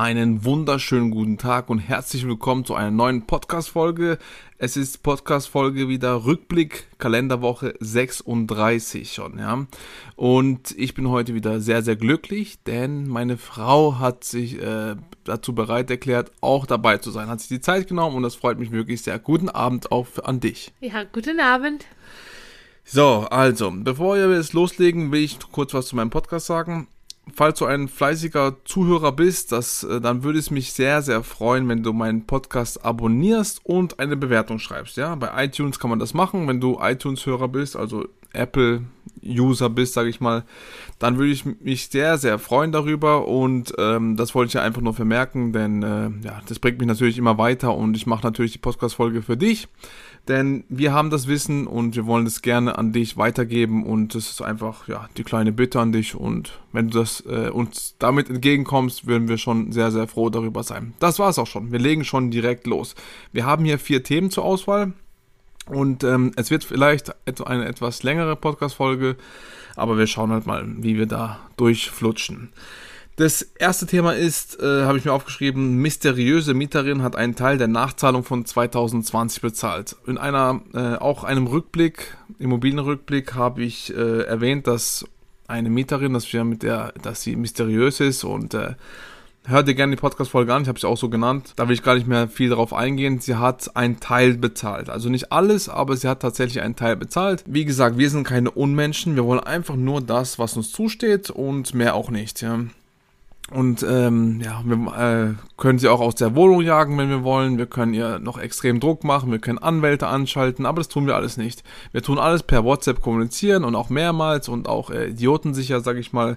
Einen wunderschönen guten Tag und herzlich willkommen zu einer neuen Podcast-Folge. Es ist Podcast-Folge wieder Rückblick, Kalenderwoche 36 schon, ja. Und ich bin heute wieder sehr, sehr glücklich, denn meine Frau hat sich äh, dazu bereit erklärt, auch dabei zu sein. Hat sich die Zeit genommen und das freut mich wirklich sehr. Guten Abend auch an dich. Ja, guten Abend. So, also, bevor wir jetzt loslegen, will ich kurz was zu meinem Podcast sagen falls du ein fleißiger Zuhörer bist, das, äh, dann würde es mich sehr, sehr freuen, wenn du meinen Podcast abonnierst und eine Bewertung schreibst. Ja, bei iTunes kann man das machen. Wenn du iTunes-Hörer bist, also Apple-User bist, sage ich mal, dann würde ich mich sehr, sehr freuen darüber und ähm, das wollte ich ja einfach nur vermerken, denn äh, ja, das bringt mich natürlich immer weiter und ich mache natürlich die Podcast-Folge für dich denn wir haben das Wissen und wir wollen es gerne an dich weitergeben und das ist einfach ja die kleine Bitte an dich und wenn du das äh, uns damit entgegenkommst, würden wir schon sehr sehr froh darüber sein. Das war es auch schon. Wir legen schon direkt los. Wir haben hier vier Themen zur Auswahl und ähm, es wird vielleicht eine etwas längere Podcast Folge, aber wir schauen halt mal, wie wir da durchflutschen. Das erste Thema ist, äh, habe ich mir aufgeschrieben, mysteriöse Mieterin hat einen Teil der Nachzahlung von 2020 bezahlt. In einer, äh, auch einem Rückblick, Immobilienrückblick, habe ich äh, erwähnt, dass eine Mieterin, dass wir mit der, dass sie mysteriös ist und äh, hör dir gerne die Podcast-Folge an, ich habe sie auch so genannt. Da will ich gar nicht mehr viel darauf eingehen. Sie hat einen Teil bezahlt. Also nicht alles, aber sie hat tatsächlich einen Teil bezahlt. Wie gesagt, wir sind keine Unmenschen. Wir wollen einfach nur das, was uns zusteht und mehr auch nicht. Ja. Und ähm, ja, wir äh, können sie auch aus der Wohnung jagen, wenn wir wollen. Wir können ihr noch extrem Druck machen. Wir können Anwälte anschalten, aber das tun wir alles nicht. Wir tun alles per WhatsApp kommunizieren und auch mehrmals und auch äh, idiotensicher, sag ich mal.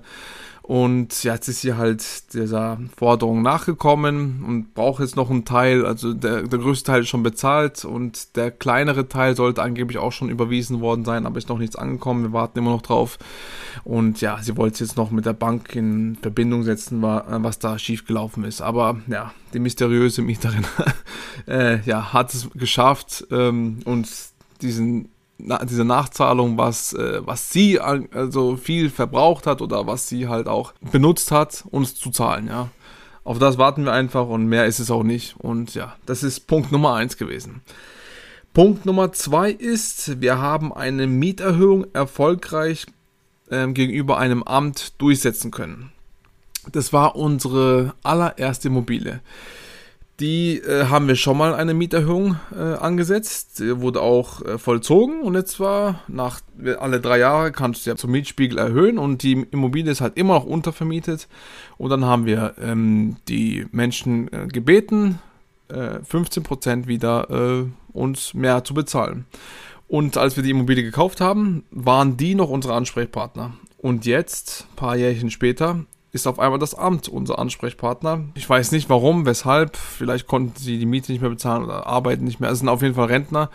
Und jetzt ist sie halt dieser Forderung nachgekommen und braucht jetzt noch einen Teil. Also der, der größte Teil ist schon bezahlt und der kleinere Teil sollte angeblich auch schon überwiesen worden sein, aber ist noch nichts angekommen. Wir warten immer noch drauf. Und ja, sie wollte jetzt noch mit der Bank in Verbindung setzen, was da schiefgelaufen ist. Aber ja, die mysteriöse Mieterin äh, ja, hat es geschafft, ähm, uns diesen na, diese Nachzahlung, was, äh, was sie also viel verbraucht hat oder was sie halt auch benutzt hat, uns zu zahlen, ja. Auf das warten wir einfach und mehr ist es auch nicht. Und ja, das ist Punkt Nummer eins gewesen. Punkt Nummer zwei ist, wir haben eine Mieterhöhung erfolgreich äh, gegenüber einem Amt durchsetzen können. Das war unsere allererste Immobilie. Die äh, haben wir schon mal eine Mieterhöhung äh, angesetzt, die wurde auch äh, vollzogen und jetzt war nach alle drei Jahre kannst du ja zum Mietspiegel erhöhen und die Immobilie ist halt immer noch untervermietet und dann haben wir ähm, die Menschen äh, gebeten, äh, 15% wieder äh, uns mehr zu bezahlen. Und als wir die Immobilie gekauft haben, waren die noch unsere Ansprechpartner. Und jetzt, paar Jährchen später, ist auf einmal das Amt unser Ansprechpartner. Ich weiß nicht warum, weshalb. Vielleicht konnten sie die Miete nicht mehr bezahlen oder arbeiten nicht mehr. Es sind auf jeden Fall Rentner.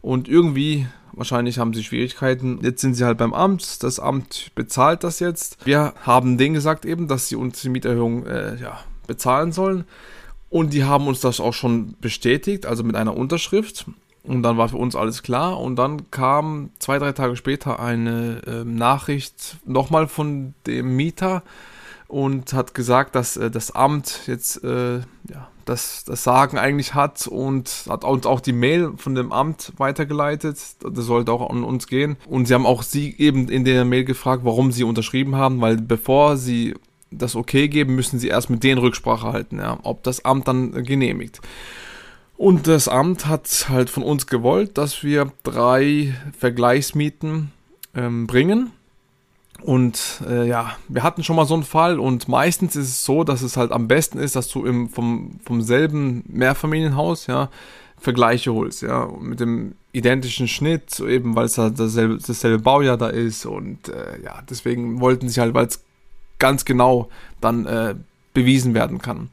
Und irgendwie, wahrscheinlich haben sie Schwierigkeiten. Jetzt sind sie halt beim Amt. Das Amt bezahlt das jetzt. Wir haben denen gesagt eben, dass sie uns die Mieterhöhung äh, ja, bezahlen sollen. Und die haben uns das auch schon bestätigt, also mit einer Unterschrift. Und dann war für uns alles klar. Und dann kam zwei, drei Tage später eine äh, Nachricht nochmal von dem Mieter, und hat gesagt, dass äh, das Amt jetzt äh, ja, das, das Sagen eigentlich hat und hat uns auch die Mail von dem Amt weitergeleitet. Das sollte auch an uns gehen. Und sie haben auch sie eben in der Mail gefragt, warum sie unterschrieben haben, weil bevor sie das okay geben, müssen sie erst mit denen Rücksprache halten, ja, ob das Amt dann genehmigt. Und das Amt hat halt von uns gewollt, dass wir drei Vergleichsmieten ähm, bringen und äh, ja, wir hatten schon mal so einen Fall und meistens ist es so, dass es halt am besten ist, dass du im, vom, vom selben Mehrfamilienhaus, ja, Vergleiche holst, ja, mit dem identischen Schnitt, eben weil es halt dasselbe, dasselbe Baujahr da ist und äh, ja, deswegen wollten sie halt, weil es ganz genau dann äh, bewiesen werden kann.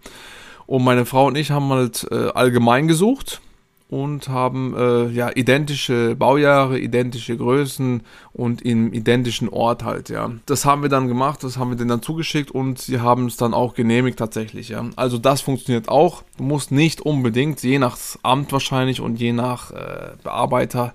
Und meine Frau und ich haben halt äh, allgemein gesucht und haben äh, ja identische Baujahre, identische Größen und im identischen Ort halt, ja. Das haben wir dann gemacht, das haben wir denen dann zugeschickt und sie haben es dann auch genehmigt tatsächlich, ja. Also das funktioniert auch. Du musst nicht unbedingt, je nach Amt wahrscheinlich und je nach äh, Bearbeiter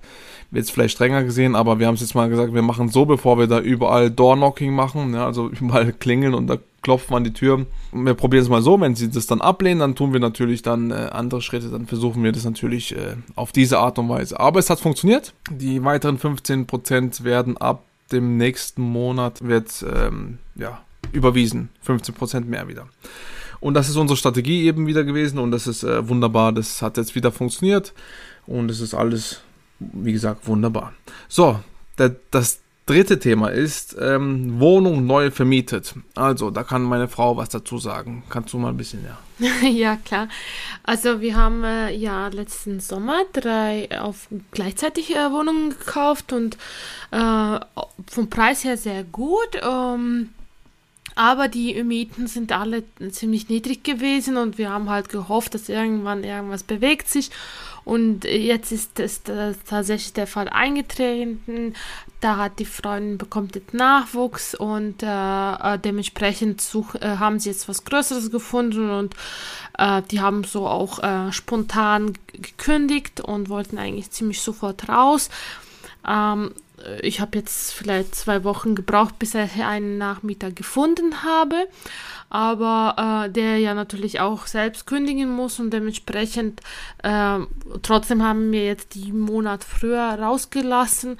es vielleicht strenger gesehen, aber wir haben es jetzt mal gesagt, wir machen so, bevor wir da überall Doorknocking machen, ja, also überall klingeln und da klopfen wir an die Tür. Wir probieren es mal so, wenn sie das dann ablehnen, dann tun wir natürlich dann äh, andere Schritte, dann versuchen wir das natürlich äh, auf diese Art und Weise. Aber es hat funktioniert. Die weiteren 15% werden ab dem nächsten Monat wird ähm, ja, überwiesen. 15% mehr wieder. Und das ist unsere Strategie eben wieder gewesen und das ist äh, wunderbar. Das hat jetzt wieder funktioniert und es ist alles, wie gesagt, wunderbar. So, der, das dritte Thema ist ähm, Wohnung neu vermietet. Also, da kann meine Frau was dazu sagen. Kannst du mal ein bisschen, ja? ja, klar. Also, wir haben äh, ja letzten Sommer drei auf gleichzeitig äh, Wohnungen gekauft und äh, vom Preis her sehr gut. Ähm, aber die Mieten sind alle ziemlich niedrig gewesen und wir haben halt gehofft, dass irgendwann irgendwas bewegt sich. Und jetzt ist es tatsächlich der Fall eingetreten. Da hat die Freundin bekommt jetzt Nachwuchs und äh, äh, dementsprechend such, äh, haben sie jetzt was Größeres gefunden und äh, die haben so auch äh, spontan gekündigt und wollten eigentlich ziemlich sofort raus. Ähm, ich habe jetzt vielleicht zwei Wochen gebraucht, bis ich einen Nachmieter gefunden habe, aber äh, der ja natürlich auch selbst kündigen muss und dementsprechend äh, trotzdem haben wir jetzt die Monat früher rausgelassen,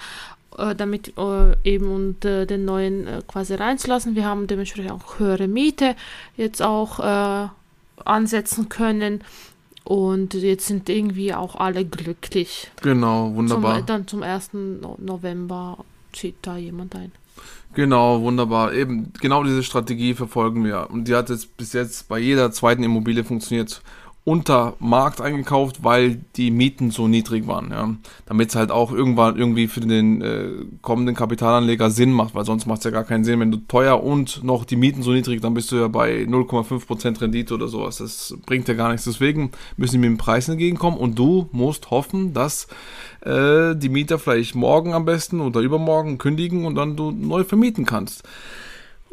äh, damit äh, eben und äh, den neuen äh, quasi reinzulassen. Wir haben dementsprechend auch höhere Miete jetzt auch ansetzen können und jetzt sind irgendwie auch alle glücklich. Genau, wunderbar. Zum, dann zum 1. November zieht da jemand ein. Genau, wunderbar. Eben, genau diese Strategie verfolgen wir. Und die hat jetzt bis jetzt bei jeder zweiten Immobilie funktioniert unter Markt eingekauft, weil die Mieten so niedrig waren, ja. Damit es halt auch irgendwann irgendwie für den äh, kommenden Kapitalanleger Sinn macht, weil sonst macht es ja gar keinen Sinn. Wenn du teuer und noch die Mieten so niedrig, dann bist du ja bei 0,5% Rendite oder sowas. Das bringt ja gar nichts. Deswegen müssen die mit dem Preis entgegenkommen und du musst hoffen, dass äh, die Mieter vielleicht morgen am besten oder übermorgen kündigen und dann du neu vermieten kannst.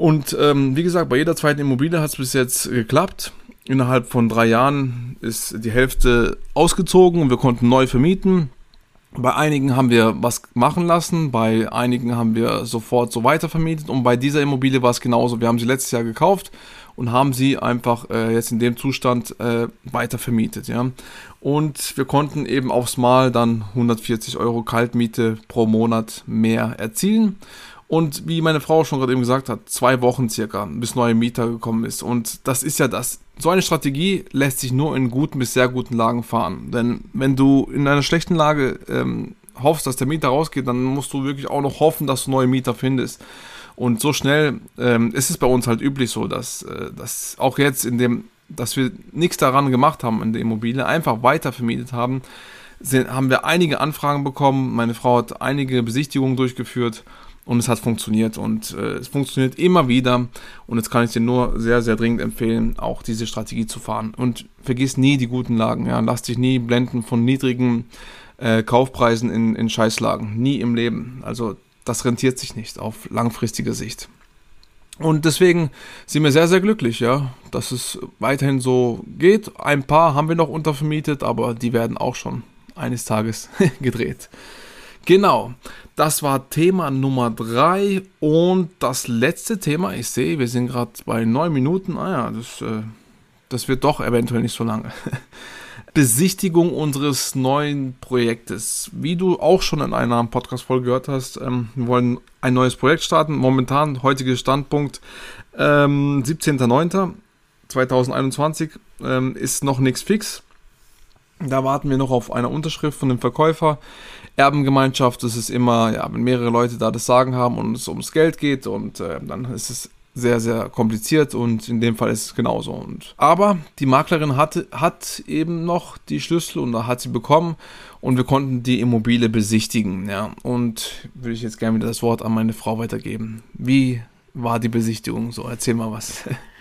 Und ähm, wie gesagt, bei jeder zweiten Immobilie hat es bis jetzt geklappt. Innerhalb von drei Jahren ist die Hälfte ausgezogen und wir konnten neu vermieten. Bei einigen haben wir was machen lassen, bei einigen haben wir sofort so weiter vermietet und bei dieser Immobilie war es genauso. Wir haben sie letztes Jahr gekauft und haben sie einfach äh, jetzt in dem Zustand äh, weiter vermietet. Ja? Und wir konnten eben aufs Mal dann 140 Euro Kaltmiete pro Monat mehr erzielen. Und wie meine Frau schon gerade eben gesagt hat, zwei Wochen circa, bis neue Mieter gekommen ist. Und das ist ja das. So eine Strategie lässt sich nur in guten bis sehr guten Lagen fahren. Denn wenn du in einer schlechten Lage ähm, hoffst, dass der Mieter rausgeht, dann musst du wirklich auch noch hoffen, dass du neue Mieter findest. Und so schnell ähm, ist es bei uns halt üblich so, dass, äh, dass auch jetzt in dem, dass wir nichts daran gemacht haben in der Immobilie, einfach weiter vermietet haben, sind, haben wir einige Anfragen bekommen. Meine Frau hat einige Besichtigungen durchgeführt und es hat funktioniert und äh, es funktioniert immer wieder und jetzt kann ich dir nur sehr, sehr dringend empfehlen, auch diese Strategie zu fahren und vergiss nie die guten Lagen, ja, lass dich nie blenden von niedrigen äh, Kaufpreisen in, in Scheißlagen, nie im Leben, also das rentiert sich nicht auf langfristige Sicht. Und deswegen sind wir sehr, sehr glücklich, ja, dass es weiterhin so geht. Ein paar haben wir noch untervermietet, aber die werden auch schon eines Tages gedreht. Genau, das war Thema Nummer 3 und das letzte Thema, ich sehe, wir sind gerade bei 9 Minuten, ah ja, das, äh, das wird doch eventuell nicht so lange. Besichtigung unseres neuen Projektes. Wie du auch schon in einer Podcast-Folge gehört hast, ähm, wir wollen ein neues Projekt starten. Momentan, heutiger Standpunkt, ähm, 17.09.2021 ähm, ist noch nichts fix. Da warten wir noch auf eine Unterschrift von dem Verkäufer. Erbengemeinschaft, das ist immer, ja, wenn mehrere Leute da das Sagen haben und es ums Geld geht und äh, dann ist es sehr, sehr kompliziert und in dem Fall ist es genauso. Und, aber die Maklerin hatte, hat eben noch die Schlüssel und da hat sie bekommen und wir konnten die Immobilie besichtigen. Ja. Und würde ich jetzt gerne wieder das Wort an meine Frau weitergeben. Wie war die Besichtigung? So, erzähl mal was.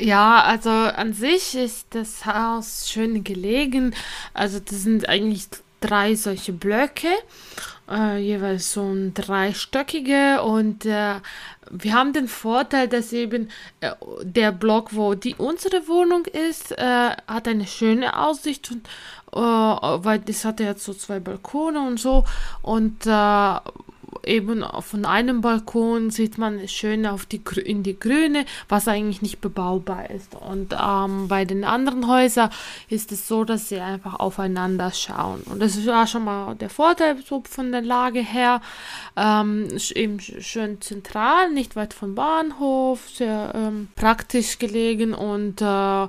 Ja, also an sich ist das Haus schön gelegen. Also das sind eigentlich drei solche Blöcke, äh, jeweils so ein dreistöckige und äh, wir haben den Vorteil, dass eben äh, der Block, wo die unsere Wohnung ist, äh, hat eine schöne Aussicht und äh, weil das hat ja so zwei Balkone und so und äh, eben von einem Balkon sieht man schön auf die, in die Grüne, was eigentlich nicht bebaubar ist. Und ähm, bei den anderen Häusern ist es so, dass sie einfach aufeinander schauen. Und das war schon mal der Vorteil so von der Lage her. Ähm, eben schön zentral, nicht weit vom Bahnhof, sehr ähm, praktisch gelegen und äh,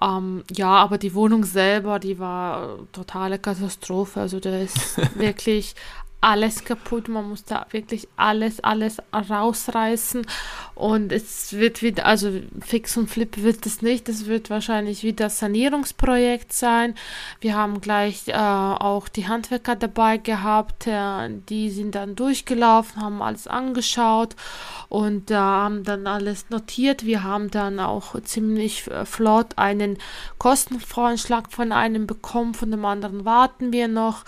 ähm, ja, aber die Wohnung selber, die war totale Katastrophe. Also da ist wirklich alles kaputt. Man muss da wirklich alles, alles rausreißen. Und es wird wieder, also fix und flip wird es nicht. Es wird wahrscheinlich wieder Sanierungsprojekt sein. Wir haben gleich äh, auch die Handwerker dabei gehabt. Äh, die sind dann durchgelaufen, haben alles angeschaut und äh, haben dann alles notiert. Wir haben dann auch ziemlich äh, flott einen Kostenvoranschlag von einem bekommen, von dem anderen warten wir noch.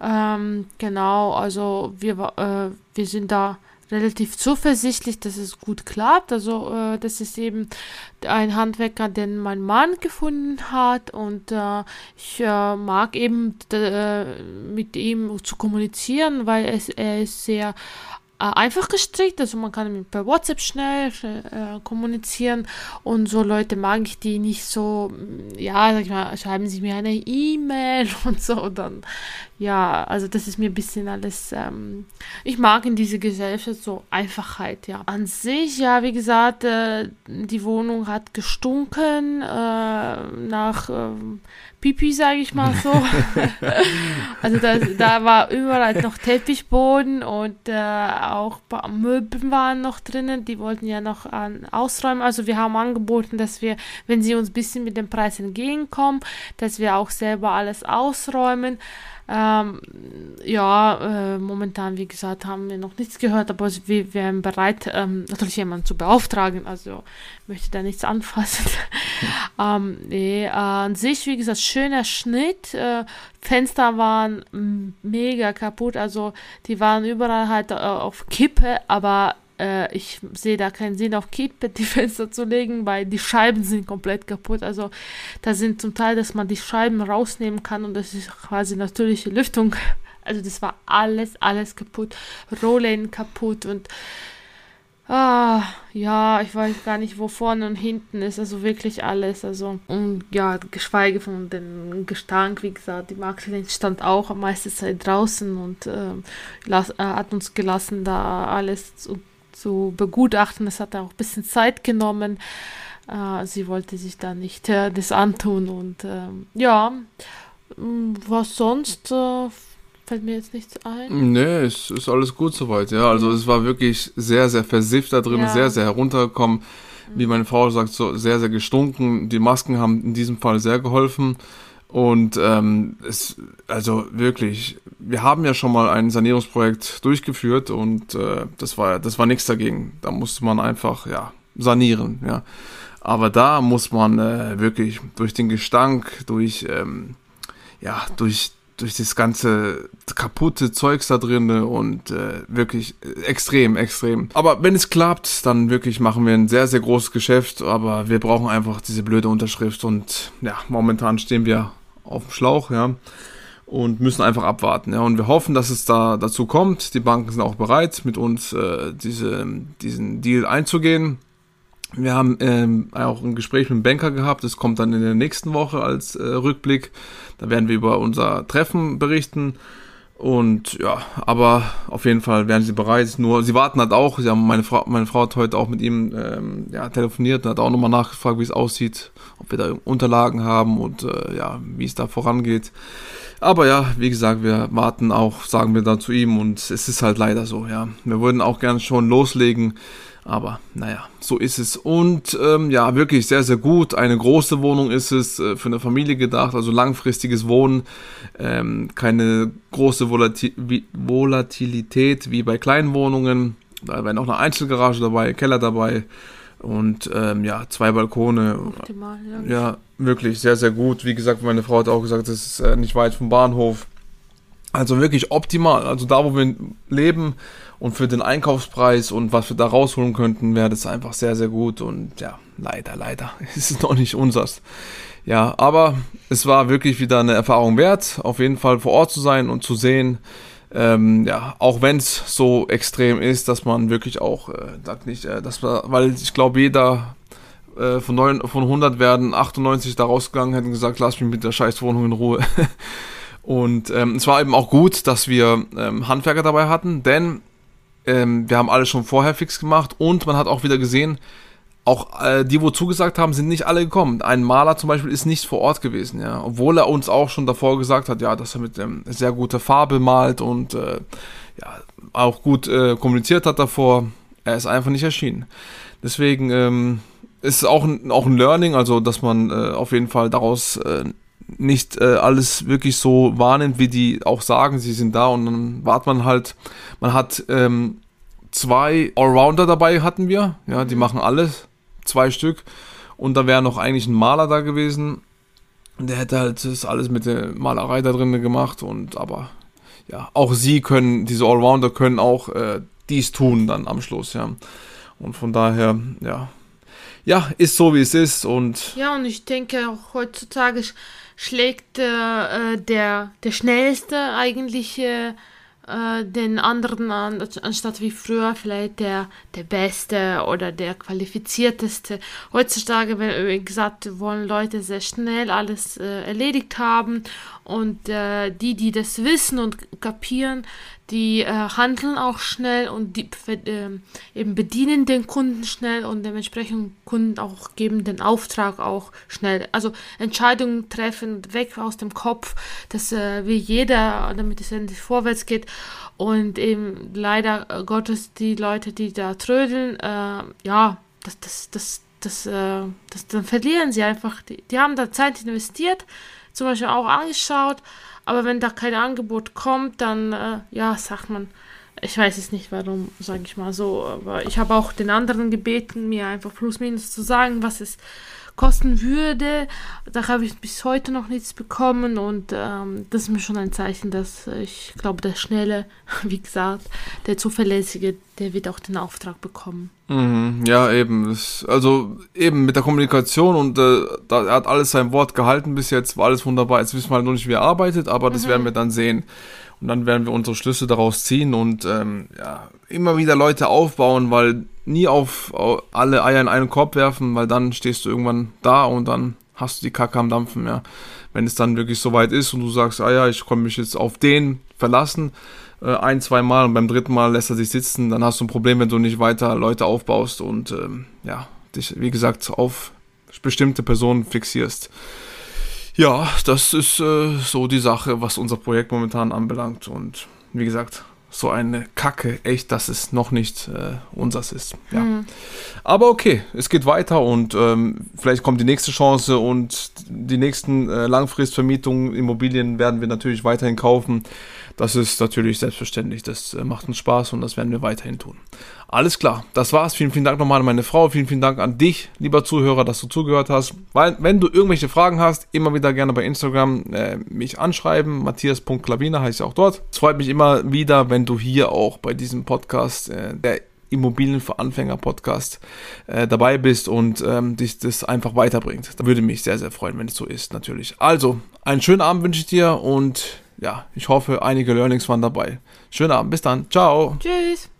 Ähm, genau, also wir, äh, wir sind da relativ zuversichtlich, dass es gut klappt. Also äh, das ist eben ein Handwerker, den mein Mann gefunden hat und äh, ich äh, mag eben äh, mit ihm zu kommunizieren, weil es, er ist sehr einfach gestrickt, also man kann per WhatsApp schnell, äh, kommunizieren und so Leute mag ich, die nicht so, mm, ja, sag ich mal, schreiben sie mir eine E-Mail und so, dann, ja, also das ist mir ein bisschen alles, ähm, ich mag in dieser Gesellschaft so Einfachheit, ja. An sich, ja, wie gesagt, äh, die Wohnung hat gestunken äh, nach ähm, Pipi, sage ich mal so. also da, da war überall noch Teppichboden und äh, auch Möbel waren noch drinnen. Die wollten ja noch an, ausräumen. Also wir haben angeboten, dass wir, wenn sie uns ein bisschen mit dem Preis entgegenkommen, dass wir auch selber alles ausräumen. Ähm, ja, äh, momentan, wie gesagt, haben wir noch nichts gehört, aber wir wären bereit, ähm, natürlich jemanden zu beauftragen. Also möchte da nichts anfassen. ähm, nee, äh, an sich, wie gesagt, schöner Schnitt. Äh, Fenster waren mega kaputt, also die waren überall halt äh, auf Kippe, aber äh, ich sehe da keinen Sinn, auf Kippe die Fenster zu legen, weil die Scheiben sind komplett kaputt. Also da sind zum Teil, dass man die Scheiben rausnehmen kann und das ist quasi natürliche Lüftung. Also das war alles, alles kaputt. Rollläden kaputt und Ah, ja, ich weiß gar nicht, wo vorne und hinten ist. Also wirklich alles. Also, und ja, geschweige von dem Gestank, wie gesagt, die Maklerin stand auch am meisten Zeit draußen und äh, las, äh, hat uns gelassen, da alles zu zu begutachten. Es hat auch ein bisschen Zeit genommen. Äh, sie wollte sich da nicht äh, das antun und äh, ja, mm, was sonst äh, fällt mir jetzt nichts ein. Nee, es ist alles gut soweit, ja. Also es war wirklich sehr, sehr versifft da drin, ja. sehr, sehr heruntergekommen. Wie meine Frau sagt, so sehr, sehr gestunken. Die Masken haben in diesem Fall sehr geholfen. Und ähm, es, also wirklich, wir haben ja schon mal ein Sanierungsprojekt durchgeführt und äh, das war das war nichts dagegen. Da musste man einfach ja sanieren, ja. Aber da muss man äh, wirklich durch den Gestank, durch ähm, ja durch durch das ganze kaputte Zeugs da drin und äh, wirklich extrem, extrem. Aber wenn es klappt, dann wirklich machen wir ein sehr, sehr großes Geschäft, aber wir brauchen einfach diese blöde Unterschrift und ja, momentan stehen wir auf dem Schlauch, ja, und müssen einfach abwarten, ja. Und wir hoffen, dass es da dazu kommt. Die Banken sind auch bereit, mit uns äh, diese, diesen Deal einzugehen. Wir haben ähm, auch ein Gespräch mit dem Banker gehabt. Das kommt dann in der nächsten Woche als äh, Rückblick. Da werden wir über unser Treffen berichten. Und ja, aber auf jeden Fall wären sie bereit. Nur sie warten halt auch. Sie haben meine Frau, meine Frau hat heute auch mit ihm ähm, ja, telefoniert und hat auch nochmal nachgefragt, wie es aussieht, ob wir da Unterlagen haben und äh, ja, wie es da vorangeht. Aber ja, wie gesagt, wir warten auch, sagen wir da zu ihm und es ist halt leider so, ja. Wir würden auch gerne schon loslegen, Aber naja, so ist es. Und ähm, ja, wirklich sehr, sehr gut. Eine große Wohnung ist es, äh, für eine Familie gedacht, also langfristiges Wohnen. Ähm, keine große wie Volatilität wie bei kleinen Wohnungen. Da wäre noch eine Einzelgarage dabei, Keller dabei. Und ähm, ja, zwei Balkone. Optimal, ja. ja, wirklich sehr, sehr gut. Wie gesagt, meine Frau hat auch gesagt, es ist äh, nicht weit vom Bahnhof. Also wirklich optimal. Also da, wo wir leben und für den Einkaufspreis und was wir da rausholen könnten, wäre das einfach sehr, sehr gut. Und ja, leider, leider ist noch nicht unsers. Ja, aber es war wirklich wieder eine Erfahrung wert, auf jeden Fall vor Ort zu sein und zu sehen, ähm, ja, auch wenn es so extrem ist, dass man wirklich auch, äh, sagt nicht, äh, dass man, weil ich glaube, jeder äh, von, neun, von 100 werden 98 da rausgegangen, hätten gesagt, lass mich mit der Scheißwohnung in Ruhe. Und ähm, es war eben auch gut, dass wir ähm, Handwerker dabei hatten, denn ähm, wir haben alles schon vorher fix gemacht und man hat auch wieder gesehen, auch äh, die, wo zugesagt haben, sind nicht alle gekommen. Ein Maler zum Beispiel ist nicht vor Ort gewesen, ja, obwohl er uns auch schon davor gesagt hat, ja, dass er mit ähm, sehr guter Farbe malt und äh, ja, auch gut äh, kommuniziert hat davor. Er ist einfach nicht erschienen. Deswegen ähm, ist es auch ein, auch ein Learning, also dass man äh, auf jeden Fall daraus äh, nicht äh, alles wirklich so wahrnimmt, wie die auch sagen, sie sind da. Und dann wartet man halt, man hat ähm, zwei Allrounder dabei hatten wir, ja, die machen alles, zwei Stück. Und da wäre noch eigentlich ein Maler da gewesen, der hätte halt das alles mit der Malerei da drin gemacht. Und aber ja, auch sie können, diese Allrounder können auch äh, dies tun dann am Schluss, ja. Und von daher, ja, ja, ist so wie es ist. Und. Ja, und ich denke auch heutzutage schlägt äh, der, der schnellste eigentlich äh, äh, den anderen an, anstatt wie früher vielleicht der, der Beste oder der Qualifizierteste. Heutzutage, wie gesagt, wollen Leute sehr schnell alles äh, erledigt haben und äh, die, die das wissen und kapieren, die äh, handeln auch schnell und die äh, eben bedienen den Kunden schnell und dementsprechend Kunden auch geben den Auftrag auch schnell. Also Entscheidungen treffen, weg aus dem Kopf, dass äh, wie jeder, damit es endlich vorwärts geht. Und eben leider äh, Gottes die Leute, die da trödeln, äh, ja, das, das, das, das, äh, das, dann verlieren sie einfach. Die, die haben da Zeit investiert zum Beispiel auch angeschaut, aber wenn da kein Angebot kommt, dann, äh, ja, sagt man, ich weiß es nicht, warum, sage ich mal so, aber ich habe auch den anderen gebeten, mir einfach plus minus zu sagen, was es kosten würde. Da habe ich bis heute noch nichts bekommen und ähm, das ist mir schon ein Zeichen, dass ich glaube, der Schnelle, wie gesagt, der Zuverlässige, der wird auch den Auftrag bekommen. Mhm, ja, eben. Also eben mit der Kommunikation und äh, da, er hat alles sein Wort gehalten bis jetzt, war alles wunderbar. Jetzt wissen wir halt noch nicht, wie er arbeitet, aber das mhm. werden wir dann sehen. Und dann werden wir unsere Schlüsse daraus ziehen und ähm, ja, immer wieder Leute aufbauen, weil nie auf, alle Eier in einen Korb werfen, weil dann stehst du irgendwann da und dann hast du die Kacke am Dampfen, ja. Wenn es dann wirklich soweit ist und du sagst, ah ja, ich komme mich jetzt auf den verlassen, äh, ein, zwei Mal und beim dritten Mal lässt er sich sitzen, dann hast du ein Problem, wenn du nicht weiter Leute aufbaust und ähm, ja, dich, wie gesagt, auf bestimmte Personen fixierst. Ja, das ist äh, so die Sache, was unser Projekt momentan anbelangt. Und wie gesagt, so eine Kacke, echt, dass es noch nicht äh, unseres ist. Ja. Mhm. Aber okay, es geht weiter und ähm, vielleicht kommt die nächste Chance und die nächsten äh, Langfristvermietungen, Immobilien werden wir natürlich weiterhin kaufen. Das ist natürlich selbstverständlich. Das äh, macht uns Spaß und das werden wir weiterhin tun. Alles klar, das war's. Vielen, vielen Dank nochmal an meine Frau. Vielen, vielen Dank an dich, lieber Zuhörer, dass du zugehört hast. Weil, wenn du irgendwelche Fragen hast, immer wieder gerne bei Instagram äh, mich anschreiben. Matthias.klavina heißt ja auch dort. Es freut mich immer wieder, wenn du hier auch bei diesem Podcast, äh, der Immobilien für Anfänger Podcast äh, dabei bist und ähm, dich das einfach weiterbringt. Da würde mich sehr, sehr freuen, wenn es so ist, natürlich. Also, einen schönen Abend wünsche ich dir und ja, ich hoffe, einige Learnings waren dabei. Schönen Abend, bis dann. Ciao. Tschüss.